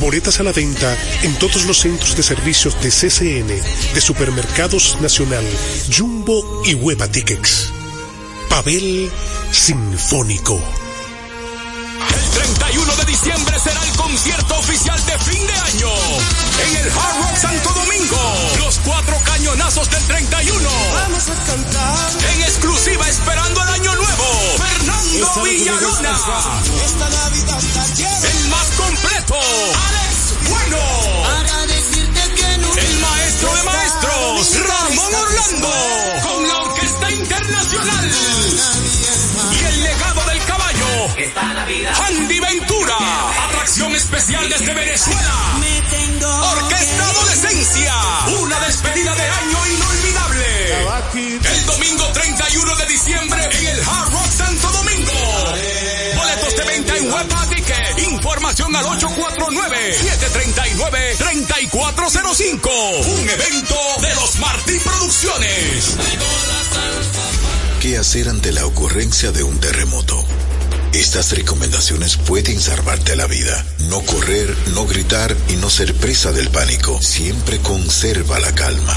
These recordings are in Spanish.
Boletas a la venta en todos los centros de servicios de CCN, de Supermercados Nacional, Jumbo y Hueva Tickets. Pavel Sinfónico. El 31 de diciembre será el concierto oficial de fin de año en el Hard Rock Santo Domingo. Los cuatro cañonazos del 31. Vamos a cantar. En exclusiva esperando el año nuevo. Fernando Villalona. Esta Navidad El más completo. Alex Bueno. Para decirte que no. El maestro de maestros. Ramón Orlando. Con la Orquesta Internacional. Y el legado del caballo. Andy Ventura. Atracción especial desde Venezuela. Orquesta Adolescencia. Una despedida de año inolvidable. El domingo 31 de diciembre en el Hard Rock Santo Domingo. Boletos de venta en Ticket. Información al 849-739-3405. Un evento de los Martí Producciones. ¿Qué hacer ante la ocurrencia de un terremoto? Estas recomendaciones pueden salvarte la vida. No correr, no gritar y no ser presa del pánico. Siempre conserva la calma.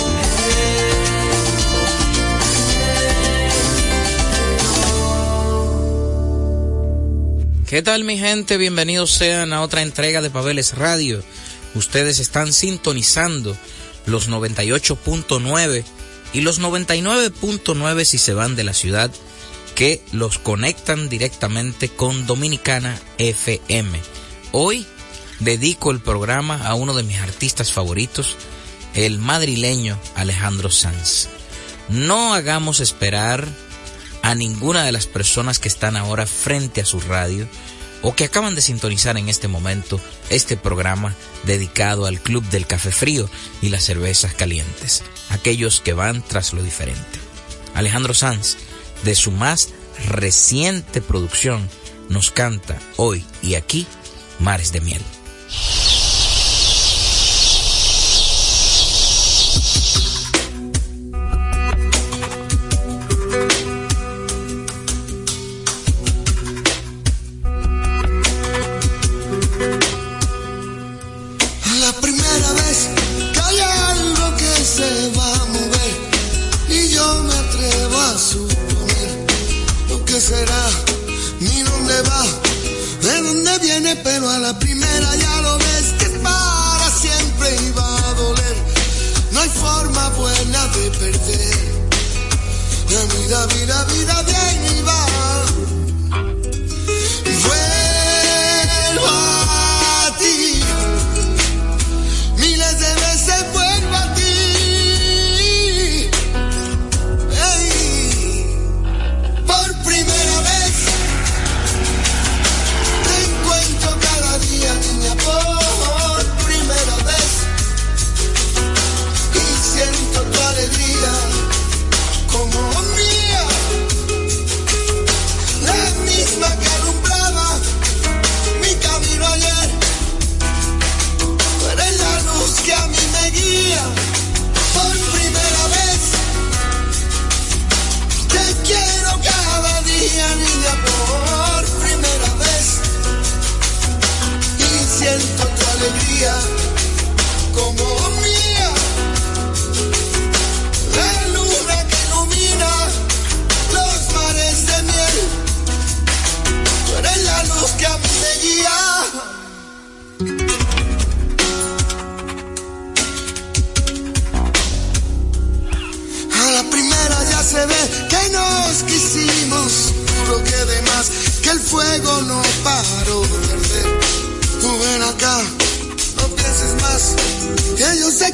¿Qué tal mi gente? Bienvenidos sean a otra entrega de Pabeles Radio. Ustedes están sintonizando los 98.9 y los 99.9 si se van de la ciudad que los conectan directamente con Dominicana FM. Hoy dedico el programa a uno de mis artistas favoritos, el madrileño Alejandro Sanz. No hagamos esperar a ninguna de las personas que están ahora frente a su radio o que acaban de sintonizar en este momento este programa dedicado al Club del Café Frío y las cervezas calientes, aquellos que van tras lo diferente. Alejandro Sanz, de su más reciente producción, nos canta hoy y aquí Mares de Miel. Vida, vida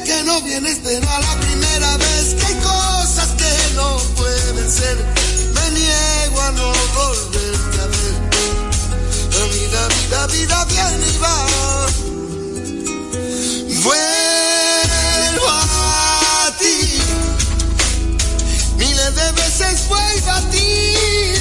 que no vienes, pero a la primera vez que hay cosas que no pueden ser, me niego a no volverte a ver. La vida, vida, vida viene y va. Vuelvo a ti, miles de veces vuelvo a ti.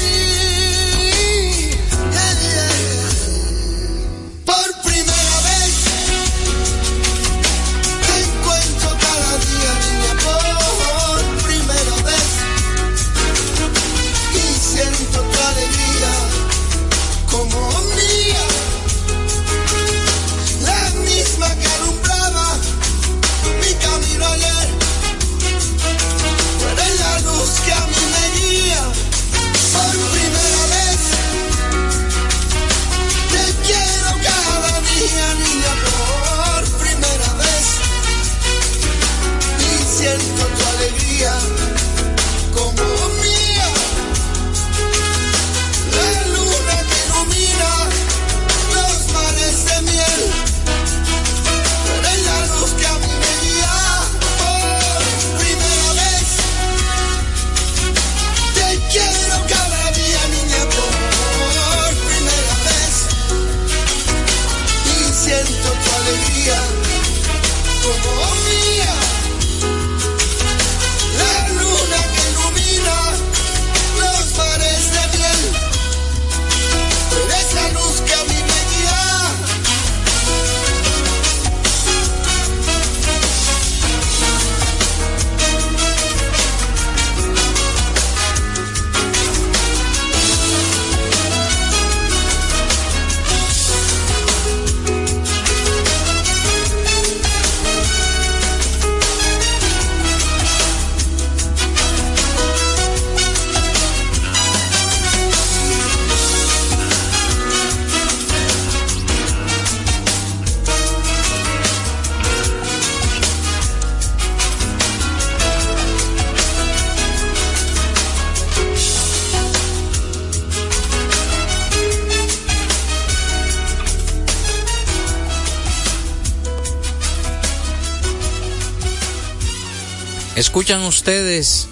Escuchan ustedes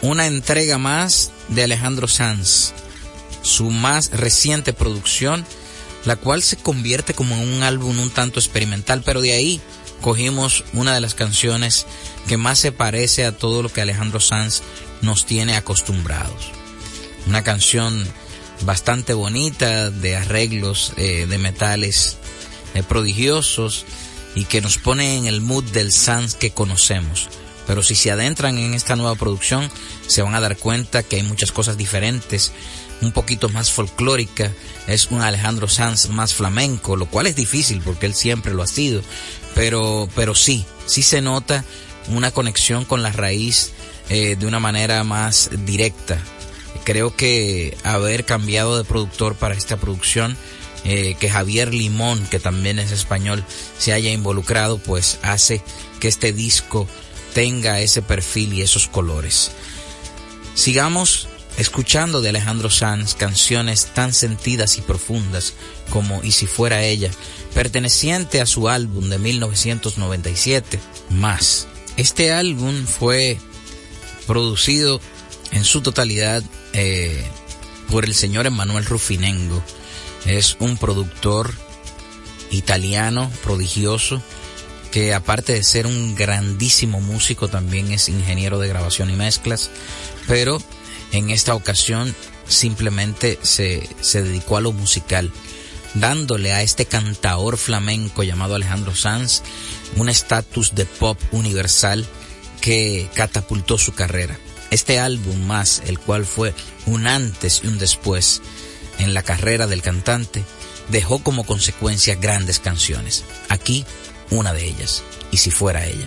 una entrega más de Alejandro Sanz, su más reciente producción, la cual se convierte como en un álbum un tanto experimental, pero de ahí cogimos una de las canciones que más se parece a todo lo que Alejandro Sanz nos tiene acostumbrados. Una canción bastante bonita, de arreglos eh, de metales eh, prodigiosos y que nos pone en el mood del Sanz que conocemos pero si se adentran en esta nueva producción se van a dar cuenta que hay muchas cosas diferentes, un poquito más folclórica, es un Alejandro Sanz más flamenco, lo cual es difícil porque él siempre lo ha sido, pero, pero sí, sí se nota una conexión con la raíz eh, de una manera más directa. Creo que haber cambiado de productor para esta producción, eh, que Javier Limón, que también es español, se haya involucrado, pues hace que este disco tenga ese perfil y esos colores. Sigamos escuchando de Alejandro Sanz canciones tan sentidas y profundas como Y si fuera ella, perteneciente a su álbum de 1997, Más. Este álbum fue producido en su totalidad eh, por el señor Emanuel Rufinengo. Es un productor italiano prodigioso que aparte de ser un grandísimo músico, también es ingeniero de grabación y mezclas, pero en esta ocasión simplemente se, se dedicó a lo musical, dándole a este cantaor flamenco llamado Alejandro Sanz un estatus de pop universal que catapultó su carrera. Este álbum más, el cual fue un antes y un después en la carrera del cantante, dejó como consecuencia grandes canciones. Aquí una de ellas, y si fuera ella.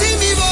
repertorio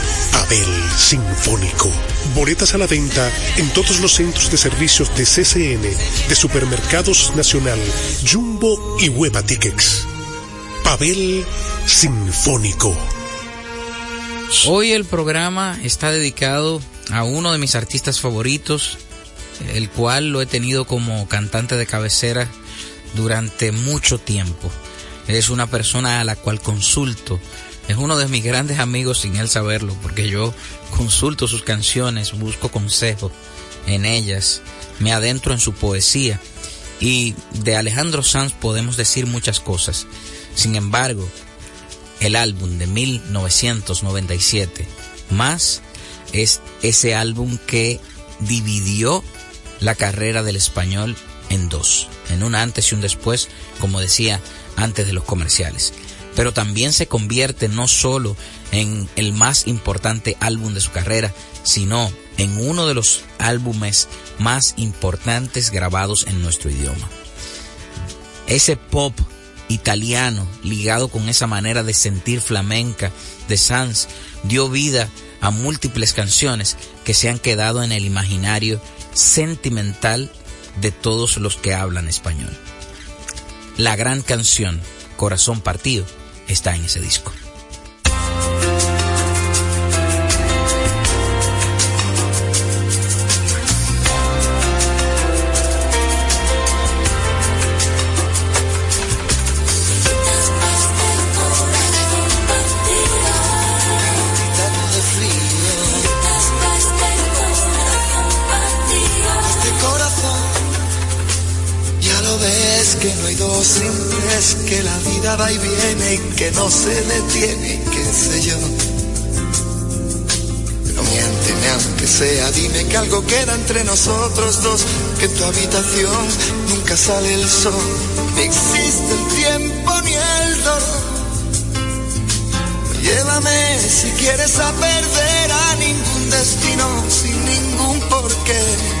Abel Sinfónico. Boletas a la venta en todos los centros de servicios de CCN, de Supermercados Nacional, Jumbo y Hueva Tickets. Pavel Sinfónico. Hoy el programa está dedicado a uno de mis artistas favoritos, el cual lo he tenido como cantante de cabecera durante mucho tiempo. Es una persona a la cual consulto es uno de mis grandes amigos sin él saberlo, porque yo consulto sus canciones, busco consejo en ellas, me adentro en su poesía. Y de Alejandro Sanz podemos decir muchas cosas. Sin embargo, el álbum de 1997, más, es ese álbum que dividió la carrera del español en dos, en un antes y un después, como decía antes de los comerciales pero también se convierte no solo en el más importante álbum de su carrera, sino en uno de los álbumes más importantes grabados en nuestro idioma. Ese pop italiano ligado con esa manera de sentir flamenca de Sanz dio vida a múltiples canciones que se han quedado en el imaginario sentimental de todos los que hablan español. La gran canción Corazón Partido está en ese disco. Se detiene, qué sé yo. Pero miénteme aunque sea, dime que algo queda entre nosotros dos, que en tu habitación nunca sale el sol, ni existe el tiempo ni el dolor. Llévame si quieres a perder a ningún destino sin ningún porqué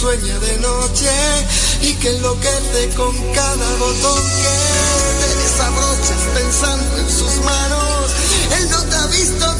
sueña de noche y que enloquece con cada botón que te desabrochas pensando en sus manos. Él no te ha visto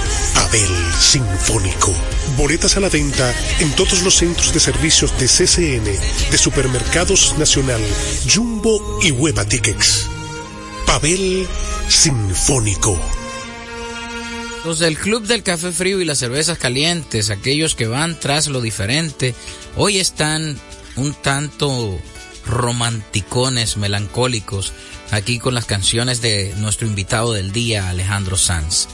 Abel Sinfónico. Boletas a la venta en todos los centros de servicios de CCN, de Supermercados Nacional, Jumbo y Hueva Tickets. Pavel Sinfónico. Los del Club del Café Frío y las Cervezas Calientes, aquellos que van tras lo diferente, hoy están un tanto romanticones, melancólicos, aquí con las canciones de nuestro invitado del día, Alejandro Sanz.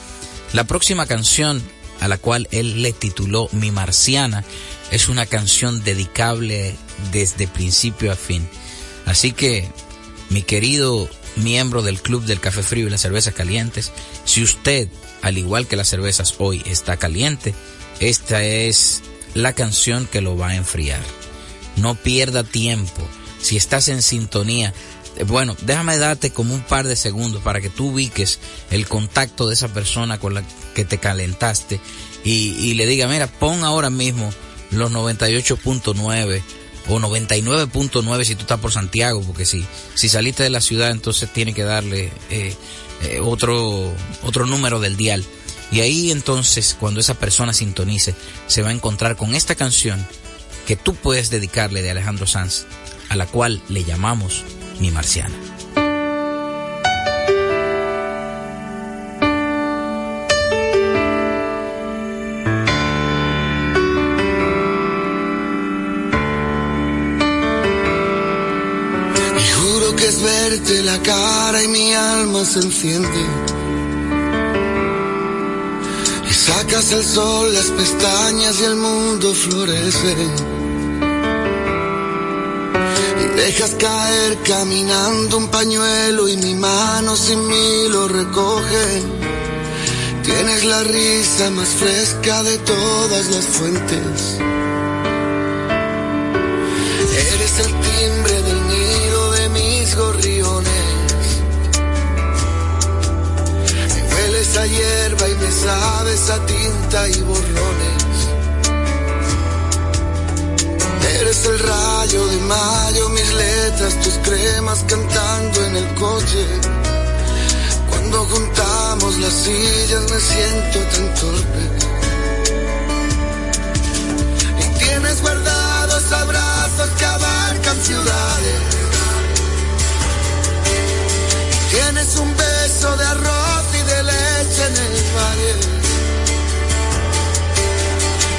La próxima canción a la cual él le tituló Mi Marciana es una canción dedicable desde principio a fin. Así que, mi querido miembro del Club del Café Frío y las Cervezas Calientes, si usted, al igual que las cervezas hoy, está caliente, esta es la canción que lo va a enfriar. No pierda tiempo. Si estás en sintonía, bueno, déjame darte como un par de segundos para que tú ubiques el contacto de esa persona con la que te calentaste y, y le diga, mira, pon ahora mismo los 98.9 o 99.9 si tú estás por Santiago, porque si, si saliste de la ciudad entonces tiene que darle eh, eh, otro, otro número del dial. Y ahí entonces cuando esa persona sintonice se va a encontrar con esta canción que tú puedes dedicarle de Alejandro Sanz, a la cual le llamamos Mi Marciana. verte la cara y mi alma se enciende. Y sacas el sol, las pestañas y el mundo florece. Dejas caer caminando un pañuelo y mi mano sin mí lo recoge. Tienes la risa más fresca de todas las fuentes. Eres el timbre del gorriones. Me hueles a hierba y me sabes a tinta y borrones. El rayo de mayo, mis letras, tus cremas cantando en el coche. Cuando juntamos las sillas me siento tan torpe. Y tienes guardados abrazos que abarcan ciudades Tienes un beso de arroz y de leche en el valle.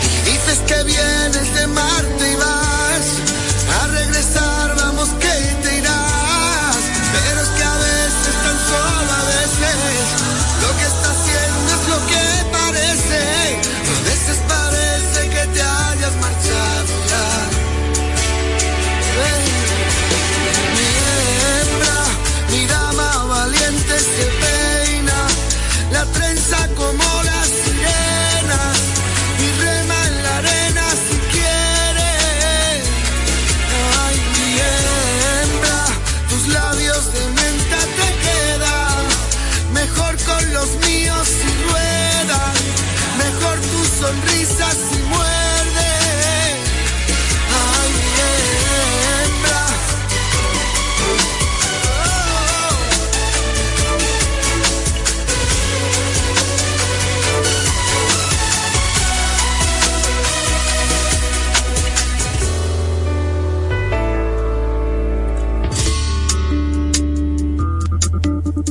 Y dices que vienes de Marte y vas regresar, vamos que te irás. Pero es que a veces, tan solo a veces, lo que está haciendo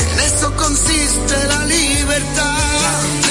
En eso consiste la libertad.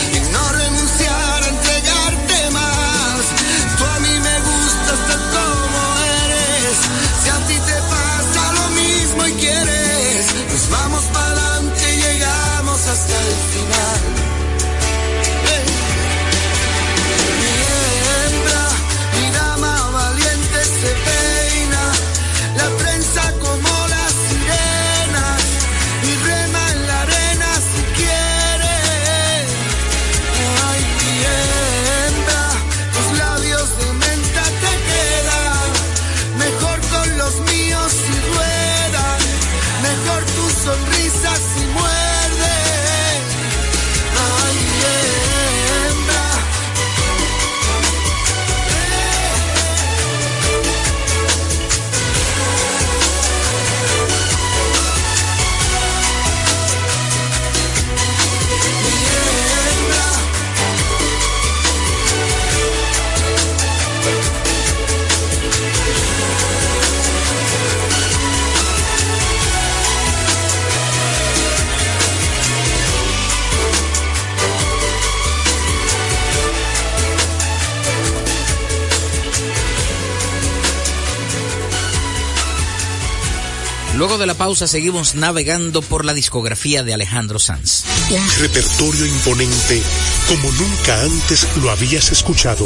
Pausa seguimos navegando por la discografía de Alejandro Sanz. Un repertorio imponente como nunca antes lo habías escuchado.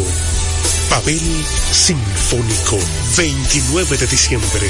Pavel Sinfónico, 29 de diciembre,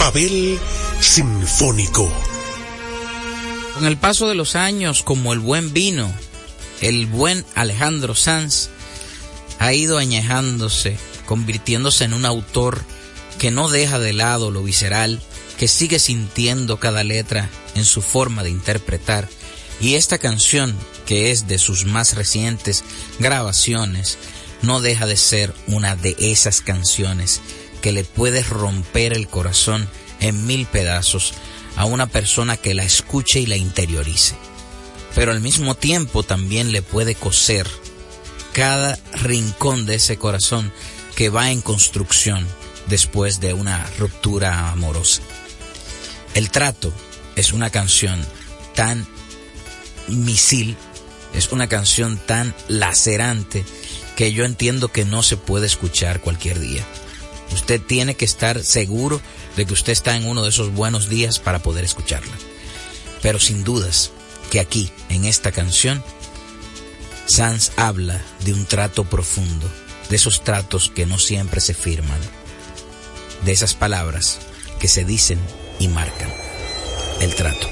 Pavel Sinfónico. Con el paso de los años, como el buen vino, el buen Alejandro Sanz ha ido añejándose, convirtiéndose en un autor que no deja de lado lo visceral, que sigue sintiendo cada letra en su forma de interpretar. Y esta canción, que es de sus más recientes grabaciones, no deja de ser una de esas canciones que le puede romper el corazón en mil pedazos a una persona que la escuche y la interiorice. Pero al mismo tiempo también le puede coser cada rincón de ese corazón que va en construcción después de una ruptura amorosa. El trato es una canción tan misil, es una canción tan lacerante que yo entiendo que no se puede escuchar cualquier día. Usted tiene que estar seguro de que usted está en uno de esos buenos días para poder escucharla. Pero sin dudas que aquí, en esta canción, Sanz habla de un trato profundo, de esos tratos que no siempre se firman, de esas palabras que se dicen y marcan el trato.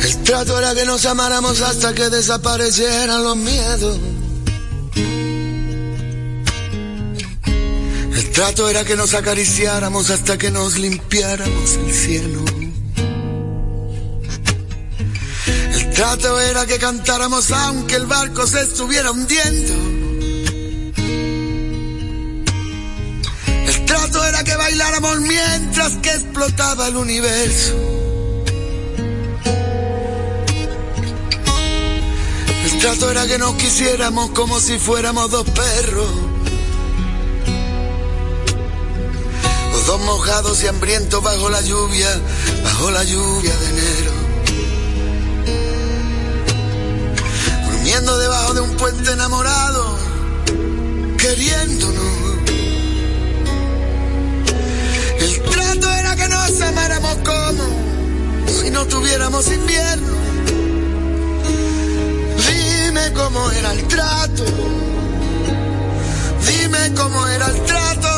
El trato era que nos amáramos hasta que desaparecieran los miedos. Trato era que nos acariciáramos hasta que nos limpiáramos el cielo. El trato era que cantáramos aunque el barco se estuviera hundiendo. El trato era que bailáramos mientras que explotaba el universo. El trato era que nos quisiéramos como si fuéramos dos perros. Dos mojados y hambrientos bajo la lluvia, bajo la lluvia de enero. Durmiendo debajo de un puente enamorado, queriéndonos. El trato era que nos amáramos como si no tuviéramos invierno. Dime cómo era el trato. Dime cómo era el trato.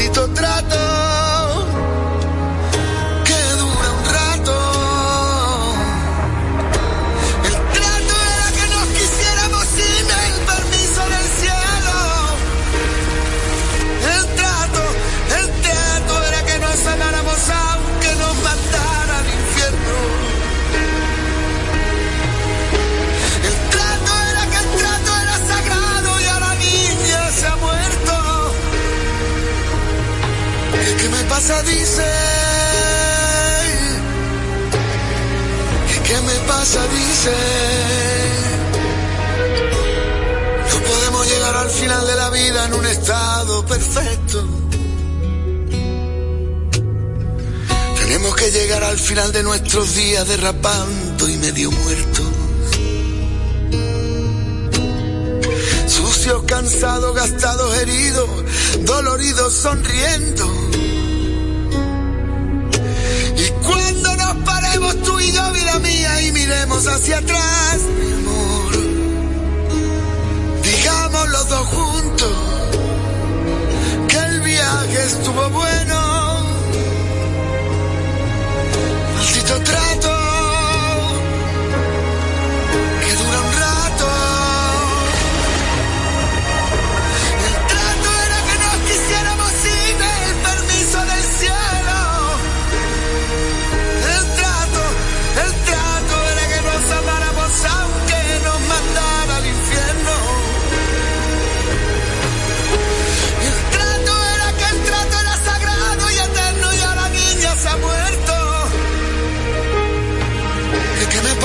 Maldito trato. Pasa? Dice. ¿Qué, qué me pasa? Dice. No podemos llegar al final de la vida en un estado perfecto. Tenemos que llegar al final de nuestros días derrapando y medio muertos. Sucios, cansados, gastados, heridos, doloridos, sonriendo. Hacia atrás, mi amor, digamos los dos juntos que el viaje estuvo bueno.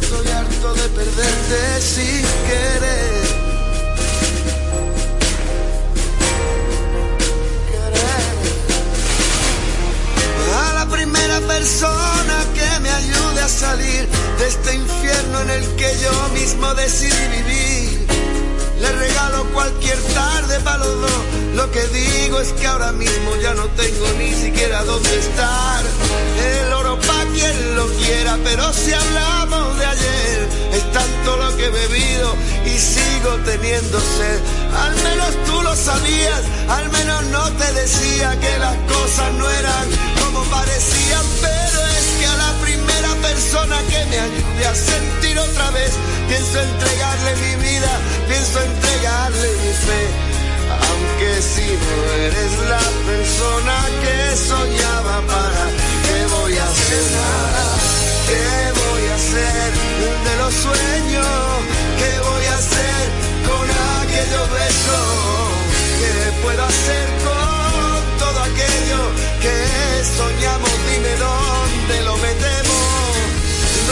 Estoy harto de perderte sin querer. querer. A la primera persona que me ayude a salir de este infierno en el que yo mismo decidí vivir. Le regalo cualquier tarde para los dos. Lo que digo es que ahora mismo ya no tengo ni siquiera dónde estar. El oro pa' quien lo quiera, pero si hablamos es tanto lo que he bebido y sigo teniendo sed. Al menos tú lo sabías, al menos no te decía que las cosas no eran como parecían, pero es que a la primera persona que me ayude a sentir otra vez, pienso entregarle mi vida, pienso entregarle mi fe. Aunque si no eres la persona que soñaba para, ¿qué voy a hacer? ¿Qué voy a hacer? de los sueños. ¿Qué voy a hacer con aquellos besos? ¿Qué puedo hacer con todo aquello que soñamos? Dime dónde lo metemos.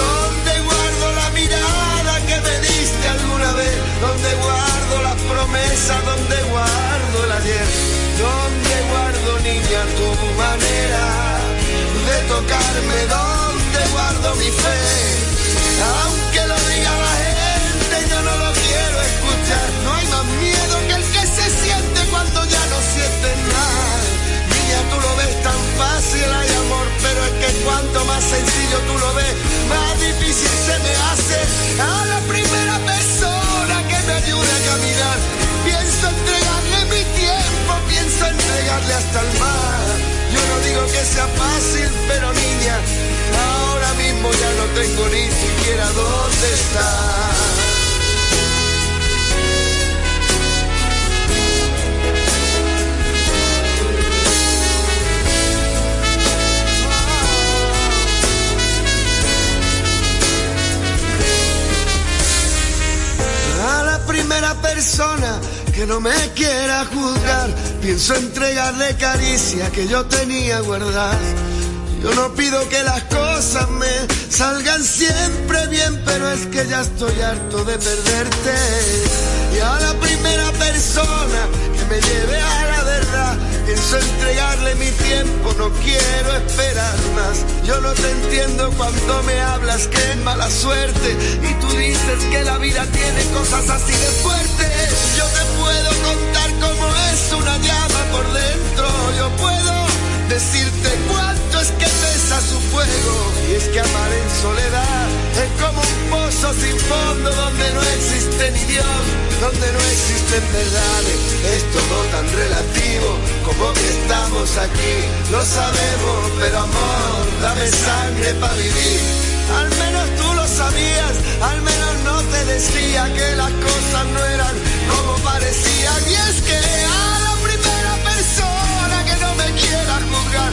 ¿Dónde guardo la mirada que me diste alguna vez? ¿Dónde guardo las promesas? ¿Dónde guardo el ayer? ¿Dónde guardo, niña, tu manera de tocarme? ¿Dónde guardo mi fe? Niña, tú lo ves tan fácil, hay amor, pero es que cuanto más sencillo tú lo ves, más difícil se me hace a la primera persona que me ayude a caminar. Pienso entregarle mi tiempo, pienso entregarle hasta el mar. Yo no digo que sea fácil, pero niña, ahora mismo ya no tengo ni siquiera dónde estar. que no me quiera juzgar. Pienso entregarle caricia que yo tenía guardada. Yo no pido que las cosas me salgan siempre bien, pero es que ya estoy harto de perderte. Y a la primera persona que me lleve a la verdad Pienso entregarle mi tiempo, no quiero esperar más. Yo no te entiendo cuando me hablas que es mala suerte y tú dices que la vida tiene cosas así de fuertes. Yo te puedo contar cómo es una llama por dentro. Yo puedo decirte cuánto es que te y es que amar en soledad es como un pozo sin fondo donde no existe ni Dios, donde no existen verdades. Es todo tan relativo como que estamos aquí. Lo sabemos, pero amor, dame sangre para vivir. Al menos tú lo sabías, al menos no te decía que las cosas no eran como parecían. Y es que a la primera persona que no me quiera juzgar,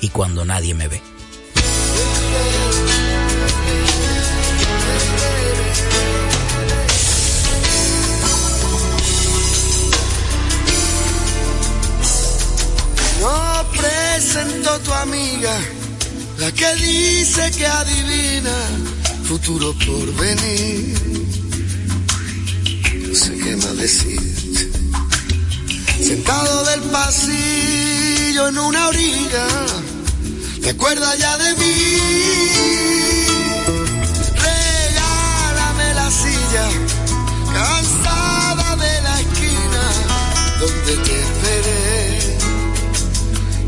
y cuando nadie me ve. No presento tu amiga, la que dice que adivina futuro por venir. No sé qué más decir. Sentado del pasillo en una orilla, ¿te acuerdas ya de mí? Regálame la silla, cansada de la esquina donde te esperé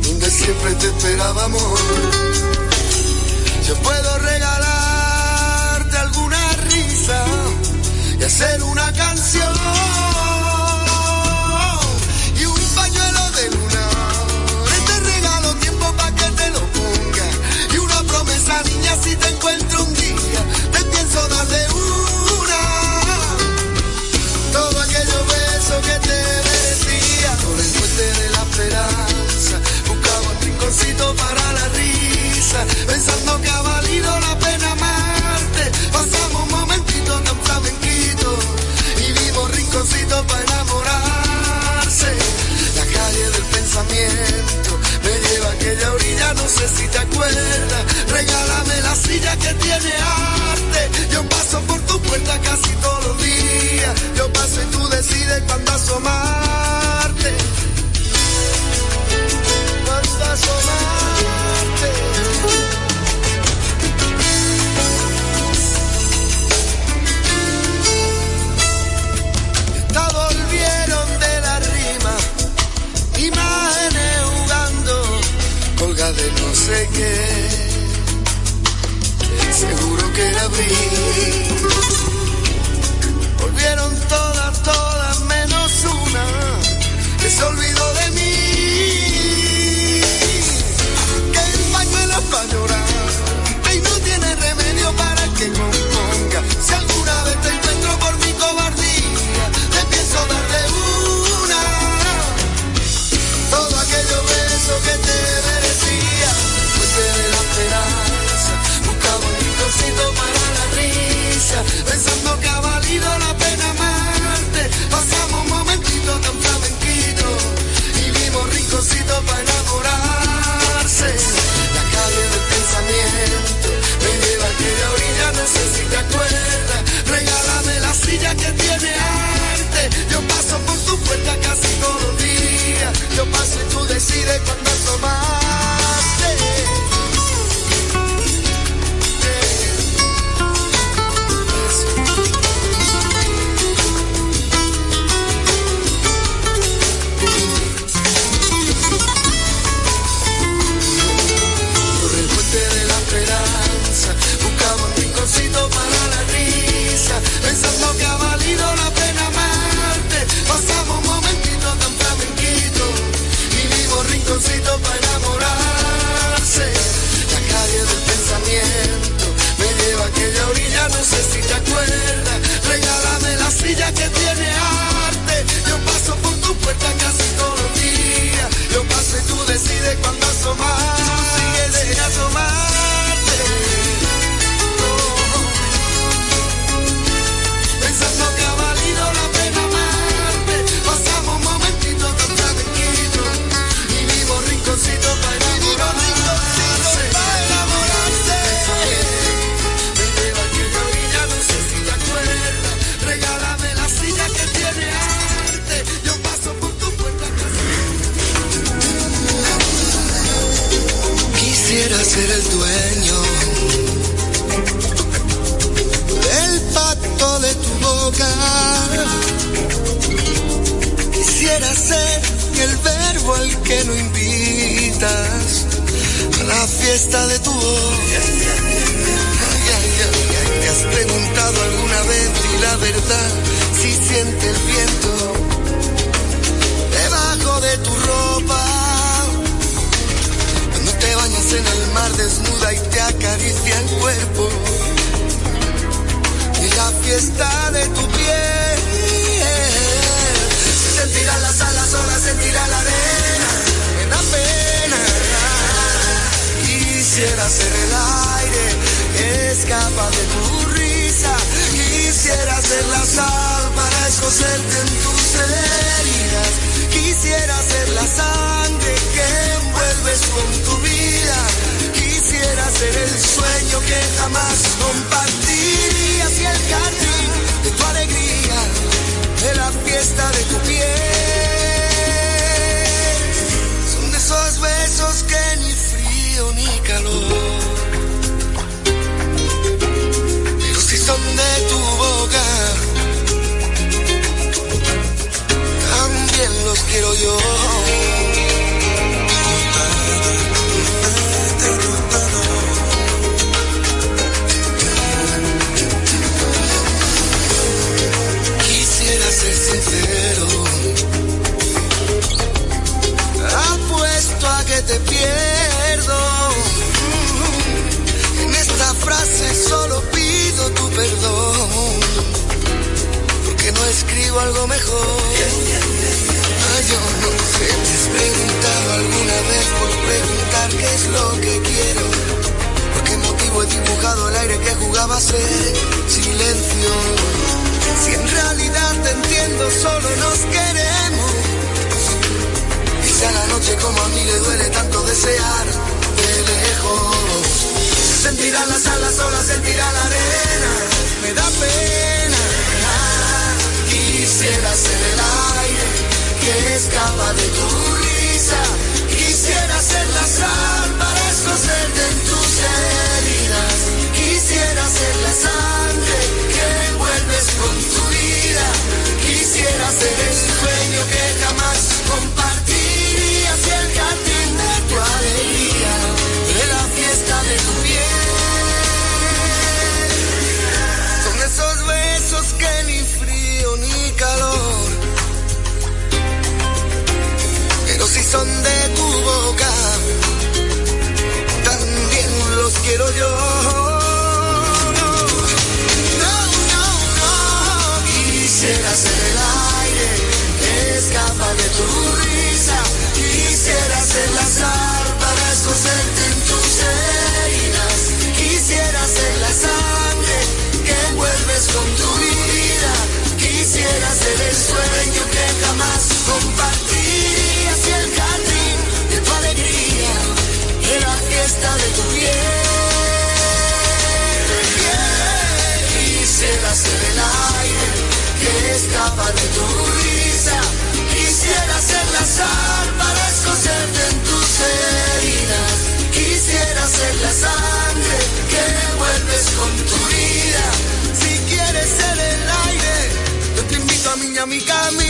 donde siempre te esperaba amor. Yo puedo regalarte alguna risa y hacer una canción pensando que ha valido la pena amarte. Pasamos un momentito tan flamenquito y vimos rinconcito para enamorarse. La calle del pensamiento para escocerte en tus heridas. Quisiera ser la sangre que me vuelves con tu vida. Si quieres ser el aire, yo te invito a mi, a mi camino.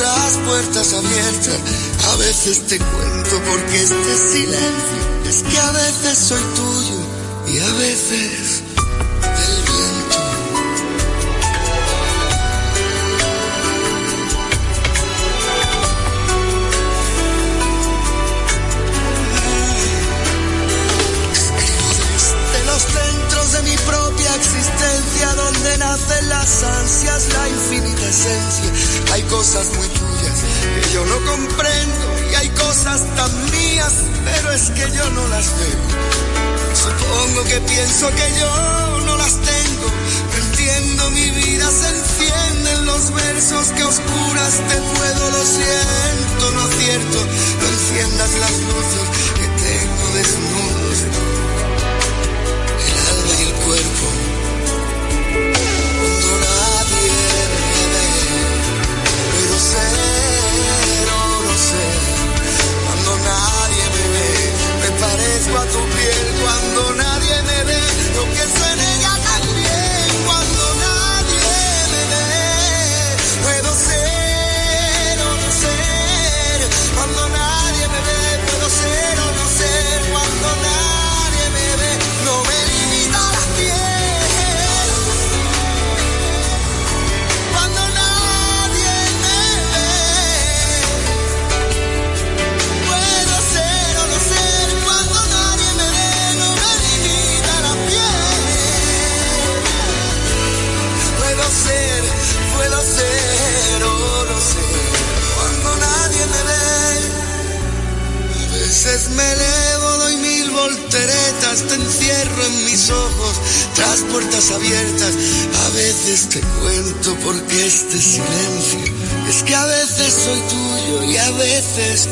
Encierro tras puertas abiertas, a veces te cuento porque este silencio es que a veces soy tuyo y a veces donde nacen las ansias, la infinita esencia. Hay cosas muy yo no comprendo y hay cosas tan mías, pero es que yo no las veo. Supongo que pienso que yo no las tengo. entiendo, mi vida se enciende en los versos que oscuras te puedo, lo siento, no es cierto. No enciendas las luces que tengo desnudos. Parezco a tu piel cuando nadie ojos, tras puertas abiertas. A veces te cuento porque este silencio es que a veces soy tuyo y a veces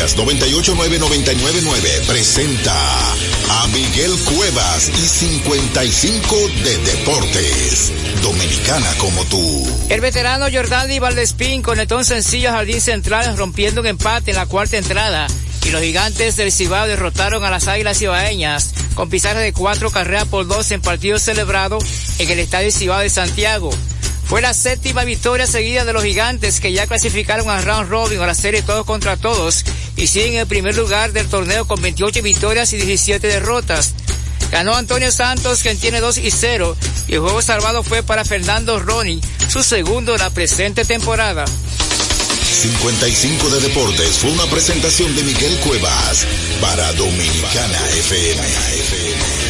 frecuencias 989-999 presenta a Miguel Cuevas y 55 de Deportes. Dominicana como tú. El veterano Jordani Valdespín conectó un sencillo Jardín Central rompiendo un empate en la cuarta entrada y los gigantes del Cibao derrotaron a las Águilas Cibaeñas con pizarra de cuatro carreras por dos en partido celebrado en el Estadio Cibao de Santiago. Fue la séptima victoria seguida de los gigantes que ya clasificaron a round robin a la serie todos contra todos y siguen en el primer lugar del torneo con 28 victorias y 17 derrotas. Ganó Antonio Santos, quien tiene 2 y 0, y el juego salvado fue para Fernando Roni, su segundo de la presente temporada. 55 de Deportes fue una presentación de Miguel Cuevas para Dominicana FM.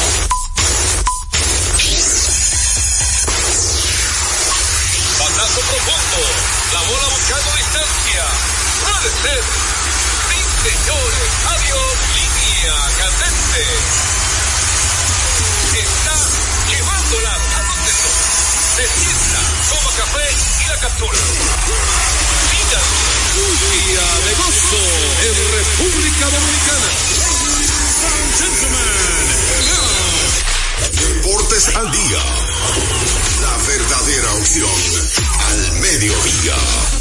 Línea candente. Está llevándola a donde Se sienta, toma café y la captura. Día de gozo en República Dominicana. Deportes al día. La verdadera opción al mediodía.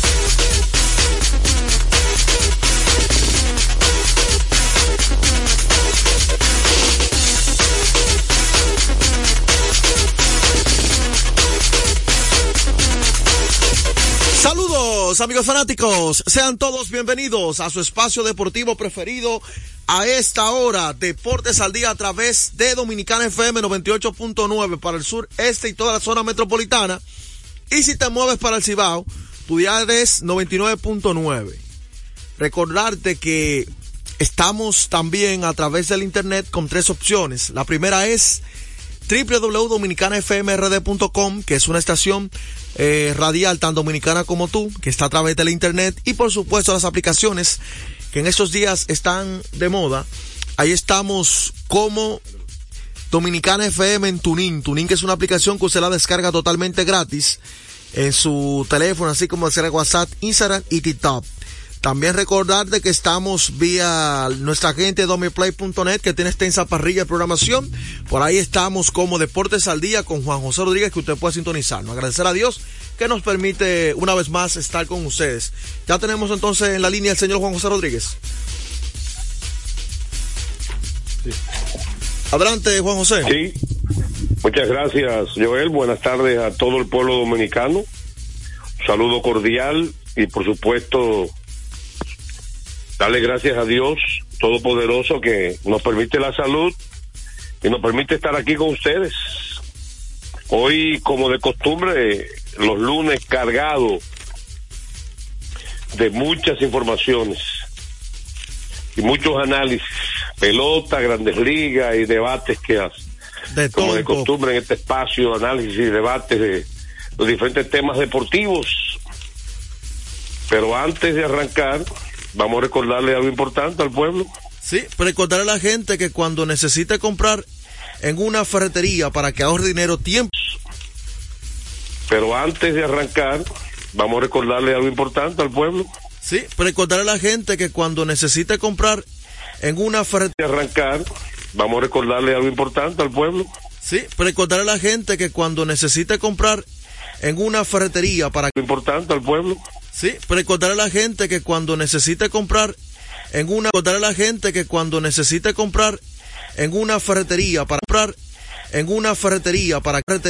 Saludos amigos fanáticos, sean todos bienvenidos a su espacio deportivo preferido a esta hora, Deportes al Día a través de Dominicana FM 98.9 para el sur, este y toda la zona metropolitana. Y si te mueves para el Cibao, tu día es 99.9. Recordarte que estamos también a través del internet con tres opciones. La primera es www.dominicanafmrd.com, que es una estación eh, radial tan dominicana como tú, que está a través de internet y por supuesto las aplicaciones que en estos días están de moda. Ahí estamos como Dominicana FM en Tuning. Tuning que es una aplicación que usted la descarga totalmente gratis en su teléfono, así como el WhatsApp, Instagram y TikTok. También recordarte que estamos vía nuestra gente domiplay.net que tiene extensa parrilla de programación. Por ahí estamos como Deportes al Día con Juan José Rodríguez que usted puede sintonizar. Agradecer a Dios que nos permite una vez más estar con ustedes. Ya tenemos entonces en la línea el señor Juan José Rodríguez. Adelante, Juan José. Sí, muchas gracias, Joel. Buenas tardes a todo el pueblo dominicano. saludo cordial y, por supuesto, darle gracias a Dios Todopoderoso que nos permite la salud y nos permite estar aquí con ustedes. Hoy, como de costumbre, los lunes cargados de muchas informaciones y muchos análisis, pelota, grandes ligas y debates que hacen. como de costumbre en este espacio, análisis y debates de los diferentes temas deportivos. Pero antes de arrancar, vamos a recordarle algo importante al pueblo. Sí, recordarle a la gente que cuando necesite comprar en una ferretería para que ahorre dinero, tiempo. Pero antes de arrancar, vamos a recordarle algo importante al pueblo. Sí, recordarle a la gente que cuando necesite comprar en una ferretería. arrancar, vamos a recordarle algo importante al pueblo. Sí, recordarle a la gente que cuando necesite comprar en una ferretería para. Importante al pueblo. Sí, recordarle a la gente que cuando necesite comprar en una, recordarle a la gente que cuando necesite comprar en una ferretería para comprar en una ferretería para ferretería